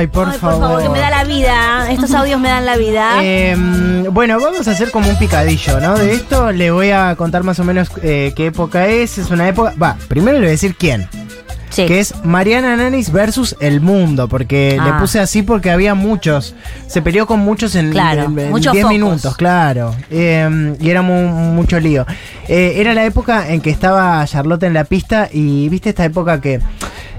Ay, por Ay, favor. que me da la vida. Estos audios me dan la vida. Eh, bueno, vamos a hacer como un picadillo, ¿no? De esto le voy a contar más o menos eh, qué época es. Es una época. Va, primero le voy a decir quién. sí. Que es Mariana Nanis versus El Mundo, porque Ah. le puse así porque había muchos. Se peleó con muchos en, Claro, en- en muchos 10 focos. minutos, claro. Eh, y era mu- mucho lío. Eh, era la época en que estaba Charlotte en la pista y viste esta época que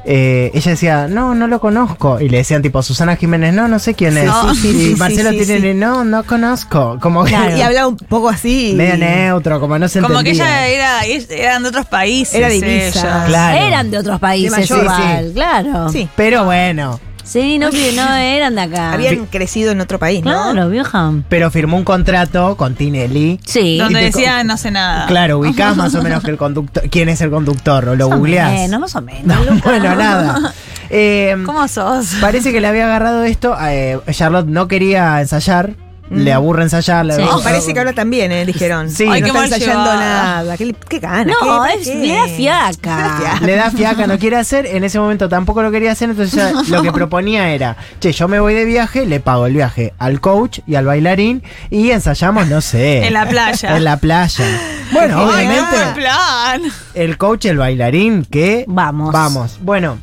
eh, ella decía, no, no lo conozco. Y le decían tipo, Susana Jiménez, no, no sé quién es. Sí, sí, y sí, Marcelo sí, sí, tiene, no, no conozco. Como que Claro. Y hablaba un poco así. medio neutro, como no se Como que ella era, eran de otros países. Era divisa. Claro. Eran de otros países De mayor. igual, Sí, claro. Sí. Pero bueno. Sí, no, que no eran de acá. Habían crecido en otro país, ¿no? Claro, vieja. Pero firmó un contrato con Tinelli. Sí. Donde Y te- decía no sé nada. Claro, ubicás más o menos que el conductor, quién es el conductor, o lo Más o googleás. menos, más o menos. Bueno, nada. Eh, ¿Cómo sos? parece que le había agarrado esto. eh, Charlotte no quería ensayar. Le aburre ensayar. le Sí. aburre- Oh, parece que ahora también, ¿eh? Dijeron. Sí. no Ay, qué está mal ensayando nada. ¿Qué, qué gana? No, ¿Qué? ¿Para es, qué? le da fiaca. Le da fiaca, no quiere hacer. En ese momento tampoco lo quería hacer. Entonces lo que proponía era: Che, yo me voy de viaje, le pago el viaje al coach y al bailarín. Y ensayamos, no sé. En la playa. En la playa. Bueno, Ay, obviamente. plan. el coach, el bailarín, que... Vamos. Vamos. Bueno,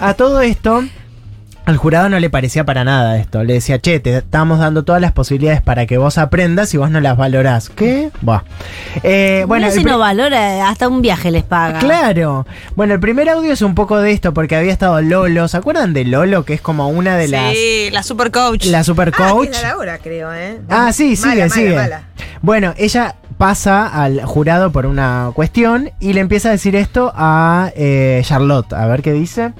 a todo esto, al jurado no le parecía para nada esto. Le decía, che, te estamos dando todas las posibilidades para que vos aprendas y vos no las valorás. ¿Qué? Buah. Eh, bueno, si no valora, hasta un viaje les paga. Claro. Bueno, el primer audio es un poco de esto porque había estado Lolo. ¿Se acuerdan de Lolo? Que es como una de las... Sí, la super coach. La super Ah, coach. tiene la hora, creo, ¿eh? Ah, sí, sigue, Mala, mala, sigue. mala. Bueno, ella pasa al jurado por una cuestión y le empieza a decir esto a eh, Charlotte. A ver qué dice.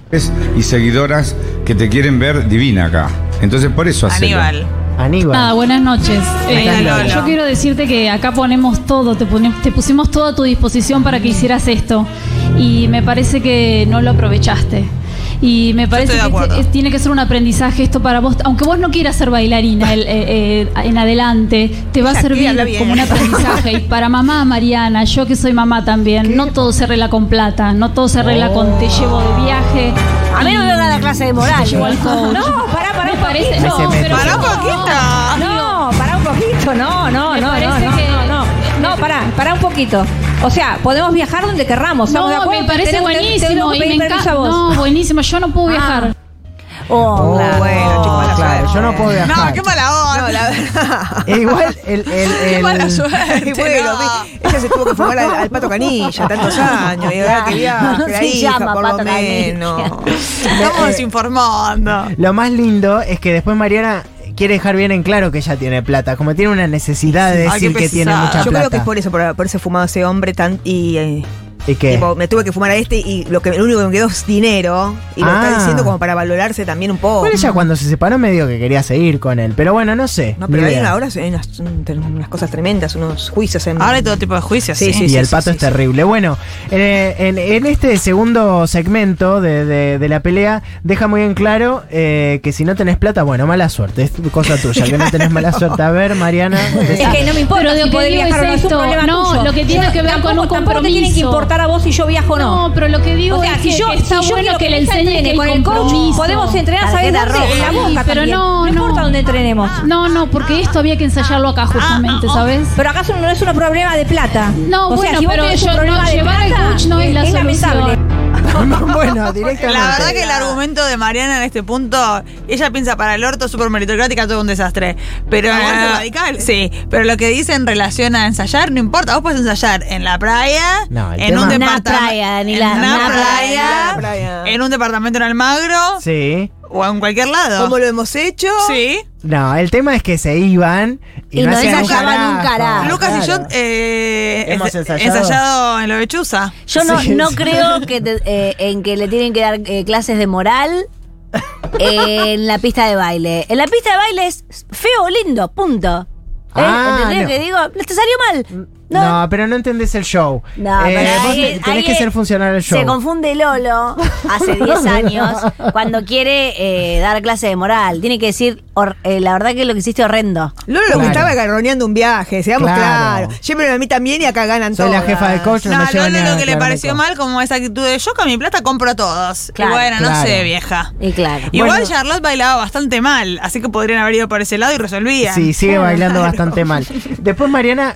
y seguidoras que te quieren ver divina acá. Entonces por eso hacelo. Aníbal. Aníbal. Ah, buenas noches. Eh, yo quiero decirte que acá ponemos todo, te, pone- te pusimos todo a tu disposición para que hicieras esto y me parece que no lo aprovechaste. Y me parece de que tiene que ser un aprendizaje esto para vos, aunque vos no quieras ser bailarina el- eh, eh, en adelante, te va a servir como un aprendizaje. Y para mamá Mariana, yo que soy mamá también, no todo se arregla con plata, no todo se arregla con te llevo de viaje. A mí no me van a dar clase de moral. Te llevo al coach. No, pará, pará Me un parece, poquito. no, pero Pará un poquito. No, pará un poquito, no, no, Me no, no, parece no, no, no, no, pará, pará un poquito. O sea, podemos viajar donde querramos, ¿estamos de No, acuerdo? me parece Tenemos- buenísimo que y me encanta. No, buenísimo. Yo no puedo Ah. viajar. Oh, Oh, claro. bueno, chicos, mala claro, suerte. yo no puedo viajar. No, qué mala onda. No, la verdad. E igual el, el- Qué el- mala suerte. Bueno, no. ella se tuvo que fumar al, al pato canilla tantos años. Y ahora que viaje, Se la hija, llama por lo Pato Canilla. menos. Estamos desinformando. lo más lindo es que después Mariana quiere dejar bien en claro que ella tiene plata. Como tiene una necesidad de decir que tiene mucha Yo plata. creo que es por eso, por haberse fumado ese hombre tan. Y. eh, ¿Y qué? tipo, me tuve que fumar a este y lo, que, lo único que me quedó es dinero. Y lo Ah. está diciendo como para valorarse también un poco. Igual ella cuando se separó me dijo que quería seguir con él. Pero bueno, no sé. No, pero hay ahora hay unas, unas cosas tremendas, unos juicios en. Ahora hay todo tipo de juicios. Sí, Sí, sí. y el pato es terrible. Bueno, eh, en, en este segundo segmento de, de- de la pelea, deja muy en claro eh, que si no tenés plata, bueno, mala suerte. Es cosa tuya, que no tenés mala suerte. A ver, Mariana. Es que no me importa Pero si lo que poder digo viajar o no es es un esto. problema No, tuyo. lo que tiene que ver con un Tampoco te tiene que compromiso. A vos si yo viajo o no. No, pero lo que digo O sea, es si que, yo, que si está yo bueno que le ella enseñe entrene que con el coach, podemos entrenar, ¿sabes dónde? En la boca Pero también. no, no. importa dónde entrenemos. No, no, porque esto había que ensayarlo acá justamente, ¿sabes? Pero acaso no es un problema de plata. No, o sea, bueno, si vos pero un yo- problema no, de llevar al plata, coach no es la lamentable. bueno, directamente. La verdad que el argumento de Mariana en este punto, ella piensa para el orto súper meritocrática, todo un desastre. Pero radical. Sí, pero lo que dice en relación a ensayar, no importa, vos puedes ensayar en la playa, No, en tema- un departamento. playa, en una una playa, en un departamento en Almagro Sí. o en cualquier lado. ¿Cómo lo hemos hecho? Sí. No, el tema es que se iban y, Y no hacían ensayaban un carajo. Lucas y yo eh, Hemos ensayado. ensayado en lo de Chuza. Yo no, Sí, no sí. creo que te- eh, en que le tienen que dar eh, clases de moral en la pista de baile. En la pista de baile es feo o lindo, punto. ¿Eh? Ah, ¿Entendés no. lo que digo? Te salió mal. No, pero no entendés el show. No, Eh, pero vos ahí- te- tenés ahí que ser funcional el show. Se confunde Lolo hace 10 años cuando quiere eh, dar clase de moral. Tiene que decir, hor- eh, la verdad que lo que hiciste horrendo. Lolo lo que Claro. estaba garroneando un viaje, seamos Claro. claros. Llévenme a mí también y acá ganan Soy la todas. jefa de coach, no, No, me a llevan Lolo a lo que le pareció mal como esa actitud de yo con mi plata compro a todos. Claro. y bueno, no Claro. sé, vieja. Y claro. Igual Bueno. Charlotte bailaba bastante mal, así que podrían haber ido por ese lado y resolvían. Sí, sigue bailando bastante mal. Después Mariana,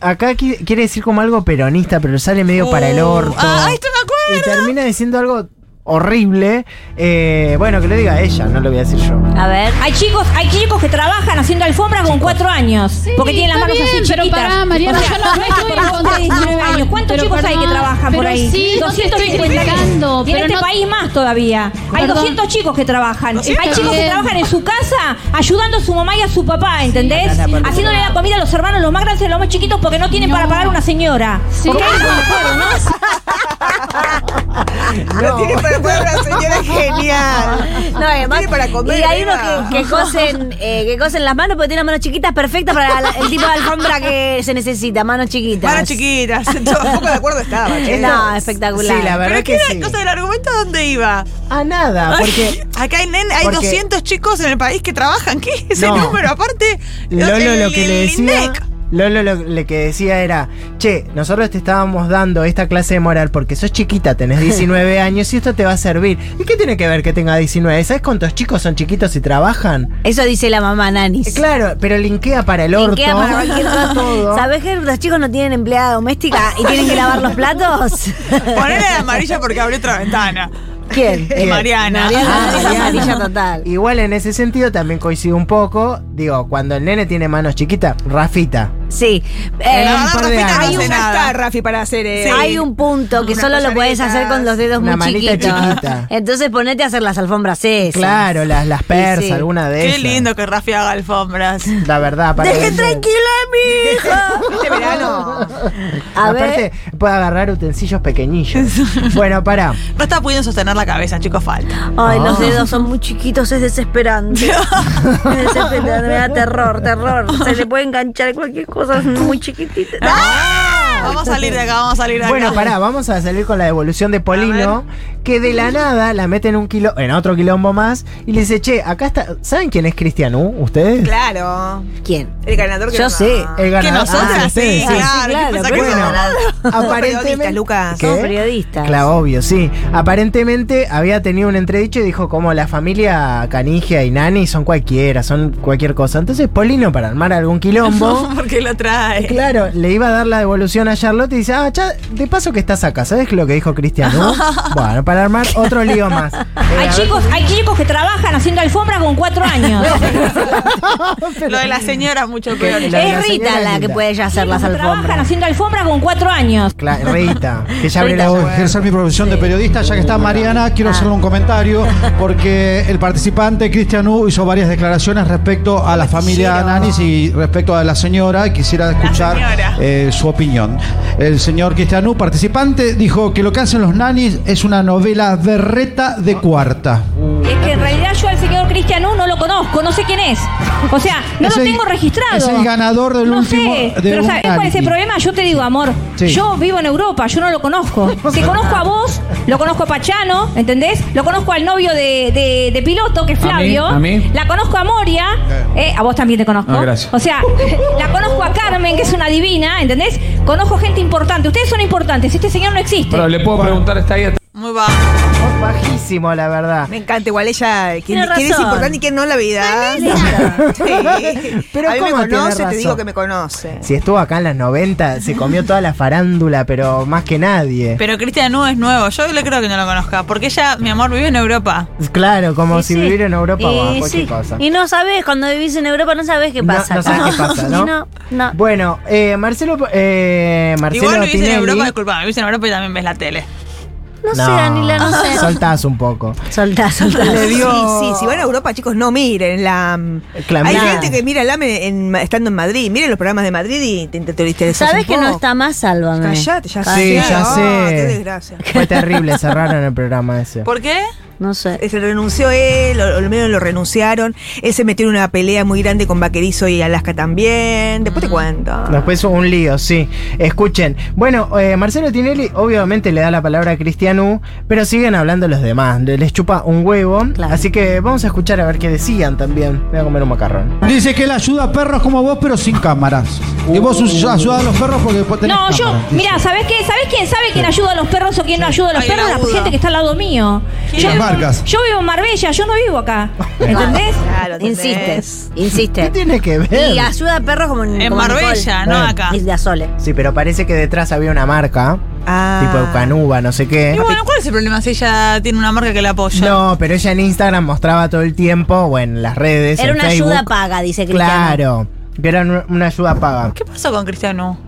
acá qui- quiere decir como algo peronista, pero sale medio para el Uh, orto. ah, esto me Y acuerdo. termina diciendo algo horrible. Eh, bueno, que lo diga ella, no lo voy a decir yo. A ver. Hay chicos, hay chicos que trabajan haciendo alfombras con cuatro años. porque tienen las manos bien, así pero chiquitas. pará, Mariana, O sea, yo no- no estoy en más contra de 19 años. ¿Cuántos Pero chicos hay que trabajan por pero ahí? sí, no te estoy criticando, Y en pero este no- país más todavía. Hay Perdón. 200 chicos que trabajan. Sí, hay chicos que trabajan en su casa ayudando a su mamá y a su papá, ¿entendés? Haciéndole la comida a los hermanos, los más grandes y los más chiquitos, porque no tienen No. para pagar una señora. Sí. ¿Ok? ¿no? No tiene para poner una señora genial. No, además, Tiene para comer, y hay unos que, que cosen, eh, que cosen las manos porque tienen manos chiquitas perfectas para la- el tipo de alfombra que se necesita, manos chiquitas. Manos chiquitas. Tampoco de acuerdo estaba. che. No, espectacular. Sí, la verdad ¿Pero qué que era sí. cosa del argumento dónde iba? A nada, porque Acá hay, nen- hay porque- 200 chicos en el país que trabajan. ¿Qué es ese No. número? Aparte, Lolo el- lo que le el decía. INDEC. Lolo lo, lo que decía era, che, nosotros te estábamos dando esta clase de moral porque sos chiquita, tenés 19 años y esto te va a servir. ¿Y qué tiene que ver que tenga 19? ¿Sabes cuántos chicos son chiquitos y trabajan? Eso dice la mamá Nanis. Eh, Claro, pero linkea para el orto. Linkea para cualquier cosa. todo. ¿Sabés que los chicos no tienen empleada doméstica y tienen que lavar los platos? Ponele la amarilla porque abrió otra ventana. ¿Quién? Eh, Mariana. Mariana Ah, Mariana. total. Igual en ese sentido también coincido un poco. Digo, cuando el nene tiene manos chiquitas, Rafita. Sí. La Eh, verdad, un par de Rafita, años. no nada. está, Rafi, para hacer. eh, Hay un punto que Unas solo lo puedes collarines. hacer con los dedos Una muy chiquitos. chiquita. Entonces ponete a hacer las alfombras esas. Claro, las, las persas, sí. alguna de Qué esas. lindo que Rafi haga alfombras. La verdad, para ¡Deje tranquila a mi hija! Este verano. A Aparte, ver. puede agarrar utensilios pequeñillos. bueno, pará. No está pudiendo sostener la cabeza, chicos, falta. Ay, los Ah. dedos son muy chiquitos, es desesperante. es desesperante, me da terror, terror. Se le puede enganchar cualquier cosa es muy chiquitita. Vamos a salir de acá, vamos a salir de acá. Bueno, pará, vamos a salir con la devolución de Polino, que de la nada la mete en un kilo, en otro quilombo más, y le dice, che, acá está. ¿Saben quién es Cristian U? ¿Ustedes? Claro. ¿Quién? El ganador que Yo no- sé. El Que ganador. nosotras Ah, sí, ustedes, claro. Sí, ¿qué claro, pensás pero que Bueno, somos? aparentemente. Periodistas, Lucas. ¿Qué? Somos periodistas. Claro, obvio, sí. Aparentemente había tenido un entredicho y dijo como la familia Canigia y Nani son cualquiera, son cualquier cosa. Entonces Polino, para armar algún quilombo, Porque lo trae. claro, le iba a dar la devolución a Charlotte y dice, ah, ya, de paso que estás acá, ¿sabes lo que dijo Cristian? no? bueno, para armar otro lío más. Eh, Hay ver, chicos, hay chicos que trabajan haciendo alfombras con cuatro años. Lo de la señora es mucho Que peor. es la Rita la que puede ya hacer las que trabajan alfombras. haciendo alfombras con cuatro años. Cla- Rita, que ya abrió la ejercer mi profesión de periodista, ya que está Mariana, quiero hacerle un comentario, porque el participante Cristian U hizo varias declaraciones respecto a la familia Nanis y respecto a la señora, y quisiera escuchar eh, su opinión. El señor Cristian U, participante, dijo que lo que hacen los Nanis es una novela berreta de cuarta. Y es que en realidad yo al señor Cristian U no lo conozco, no sé quién es. O sea, no Es lo el- tengo registrado. es el ganador del no último- Sé, de pero ¿sabes cuál es el problema? Yo te digo, amor, Sí. yo vivo en Europa, yo no lo conozco. Te conozco a vos, lo conozco a Pachano, ¿entendés? Lo conozco al novio de, de- de piloto, que es ¿A mí? Flavio. ¿A mí? La conozco a Moria. eh, a vos también te conozco. Ah, gracias. O sea, la conozco Carmen, que es una divina, ¿entendés? Conozco gente importante. Ustedes son importantes, este señor no existe. Pero le puedo preguntar, está ahí. Muy bajo. Oh, Bajísimo, la verdad. Me encanta, igual ella. ¿Quién, Tiene quién es importante y quién no en la vida? Sí. Pero a mí me ¿cómo tiene conoce, te digo que me conoce. Si estuvo acá en las 90, se comió toda la farándula, pero más que nadie. Pero Cristian Nu es nuevo. Yo le creo que no lo conozca. Porque ella, mi amor, vive en Europa. Claro, como Y si sí. vivir en Europa o Y cualquier sí. cosa. Y no sabes, cuando vivís en Europa no sabes qué No- pasa. no sabes qué pasa, ¿no? no, no. Bueno, eh, Marcelo, eh, Marcelo Igual vivís en Europa, disculpa, vivís en Europa y también ves la tele. No sé, Anila, no sé. Soltás un poco. Soltá, soltá. Le Sí, sí, si van a Europa, chicos, no miren la. Claro, Hay mirá. gente que mira la en, estando en Madrid. Miren los programas de Madrid y te, te, ¿Sabes un que no está más? Sálvame. Callate, ya Sí, sé. ya Ah, sé. qué desgracia. Fue terrible, cerraron el programa ese. ¿Por qué? No sé. Se renunció él, o al menos lo renunciaron. Él se metió en una pelea muy grande con Vaquerizo y Alaska también. Después te cuento. Después un lío, sí. Escuchen. Bueno, eh, Marcelo Tinelli obviamente le da la palabra a Cristianú, pero siguen hablando los demás. Les chupa un huevo. Claro. Así que vamos a escuchar a ver qué decían también. Voy a comer un macarrón. Dice que él ayuda a perros como vos, pero sin cámaras. Y vos us- ayudás a los perros porque después tenés No, yo, mira, ¿sabés qué? ¿Sabés quién sabe quién ayuda a los perros o quién no ayuda a los Ay, perros? la gente que está al lado mío. Marcas. yo vivo en Marbella, yo no vivo acá. ¿Entendés? Claro, ¿entendés? insiste. ¿Qué tiene que ver? Y ayuda a perros como en, En como Marbella, no Bueno. acá. Y de Azole. Sí, pero parece que detrás había una marca, Ah. tipo Canuba, no sé qué. Y bueno, ¿cuál es el problema si ella tiene una marca que la apoya? No, pero ella en Instagram mostraba todo el tiempo, o en las redes. Era en una Facebook. ayuda paga, dice Cristiano. Claro, que era un- una ayuda paga. ¿Qué pasó con Cristiano?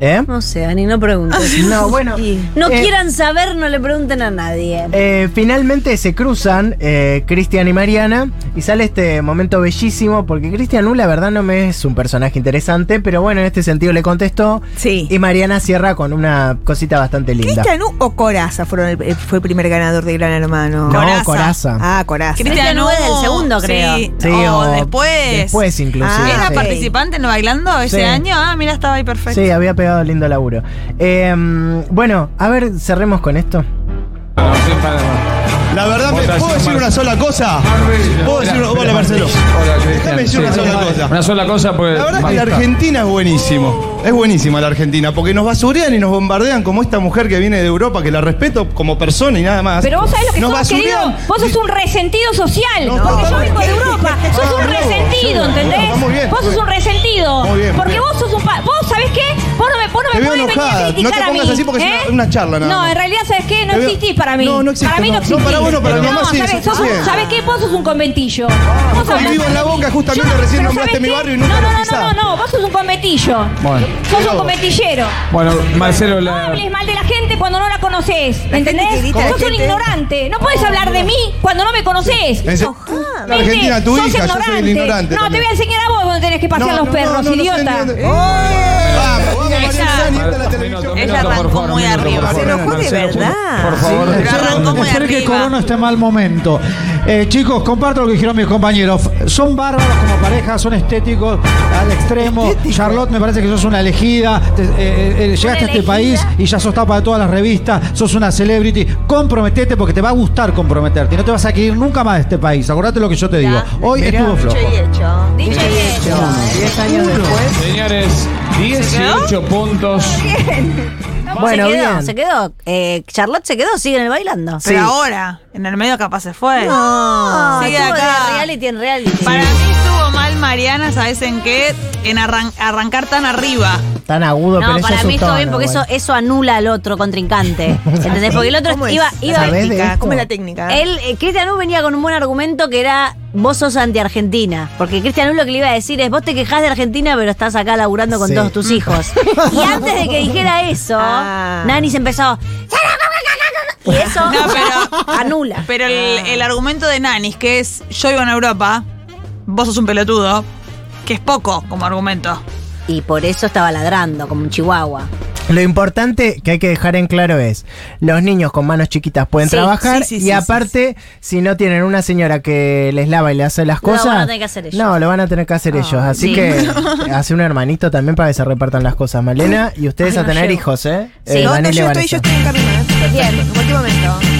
¿Eh? No sé, Ani, no preguntes. No, bueno. No eh, quieran saber, no le pregunten a nadie. Eh, finalmente se cruzan eh, Cristian y Mariana y sale este momento bellísimo porque Cristian U la verdad no me es un personaje interesante, pero bueno, en este sentido le contestó Sí. y Mariana cierra con una cosita bastante linda. ¿Cristian U o Coraza fueron el- fue el primer ganador de Gran Hermano? No, Coraza. Coraza. Ah, Coraza. Cristian U es el segundo, creo. Sí, Sí, o, o después. Después inclusive. Ah, ¿Era sí. participante en Bailando ese Sí. año? Ah, mira, estaba ahí perfecto. Sí, había pegado lindo laburo. Eh, bueno, a ver, cerremos con esto. La verdad, ¿me puedo decir una sola cosa? ¿Puedo decir una Hola, Marcelo. Déjame decir una sola cosa. Una sola cosa, pues. La verdad que la Argentina es buenísimo. Es buenísima la Argentina, porque nos basurean y nos bombardean como esta mujer que viene de Europa, que la respeto como persona y nada más. Pero vos sabés lo que nos sos, querido. basurean. Vos sos un resentido social. No, porque no, yo vengo de. Europa. Sos Ah, un bravo. resentido, Sí, ¿entendés? bien. Vos sos un resentido. Muy bien, muy porque bien. vos sos un. pa- Vos sabés qué? Vos no me, vos no Te me veo podés venir enojada. a No te criticar a pongas mí. así porque es ¿eh? una- una charla nada No, más. en realidad, ¿sabes qué? No Te veo- existís para mí. No, no existe, Para mí no existís. No, para vos no, para mi mamá sí, ¿sabés? Sos. ¿Sabés qué? Vos sos un conventillo. Vos Y sos- vivo en La Boca, justamente recién nombraste ¿sabés mi barrio y nunca no, no, no, no, vos sos un conventillo. Bueno. Sos un conventillero. Bueno, Marcelo, No la. hables mal de la gente cuando no la conoces, gente ¿entendés? que grita, la Sos un gente- ignorante. No puedes hablar de mí cuando no me conoces. En se- La tu Sos hija, yo soy el ignorante. No, te también. voy a enseñar a vos dónde tenés que pasear No, los no, perros, no, no, no idiota. Vamos. Ella arrancó muy arriba. Se enojó de verdad. Por favor. Arrancó muy que. Corona esté mal momento. Eh, chicos, comparto lo que dijeron mis compañeros. Son bárbaros como pareja, son estéticos al extremo. Charlotte, me parece que sos una elegida. Te- eh, eh, llegaste a este país y ya sos tapa de todas las revistas. Sos una celebrity. Comprometete porque te va a gustar comprometerte. Y no te vas a querer nunca más de este país. Acordate lo que yo te digo. Hoy Mirá. estuvo flojo. Dicho y hecho. 10 años después. Señores, 18 puntos. Bueno, se quedó, bien. se quedó. Eh, Charlotte se quedó, sigue en el bailando. Pero Sí. ahora, en el medio capaz se fue. No, Sigue estuvo acá. de reality en reality. Para mí estuvo mal Mariana, ¿sabes en qué? En arran- arrancar tan arriba. Tan agudo, pero No, ella para mí asustó, estuvo bien porque eso, eso anula al otro contrincante. ¿Entendés? Porque el otro ¿Cómo iba, es? iba la ¿Sabés de técnica? esto? ¿Cómo es la técnica? Él, eh, Cristian U venía con un buen argumento que era vos sos anti-Argentina. Porque Cristian U lo que le iba a decir es vos te quejás de Argentina pero estás acá laburando con Sí. todos tus hijos. y antes de que dijera eso, Ah. Nani se empezó... Y eso No, pero- anula. Pero el, el argumento de Nanis, que es yo vivo en Europa, vos sos un pelotudo, que es poco como argumento. Y por eso estaba ladrando, como un chihuahua. Lo importante que hay que dejar en claro es, los niños con manos chiquitas pueden Sí, trabajar sí, sí, y sí, aparte, si no tienen una señora que les lava y les hace las Lo cosas, van a tener que hacer ellos. no, lo van a tener que hacer ellos. Así sí. que hace un hermanito también para que se repartan las cosas, Malena, y ustedes Ay, a no tener llego. hijos, ¿eh? Sí. Eh, no, yo estoy, Vanessa. yo estoy en camino. ¿eh? Bien. En cualquier momento.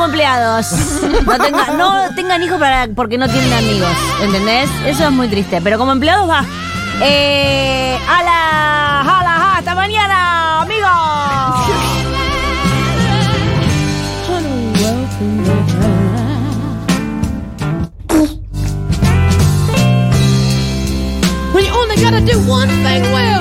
Como empleados. No, tenga- no tengan hijos para, porque no tienen amigos. ¿Entendés? Eso es muy triste. Pero como empleados va. Eh, a la, a la, hasta mañana, amigos. When you only gotta do one thing well.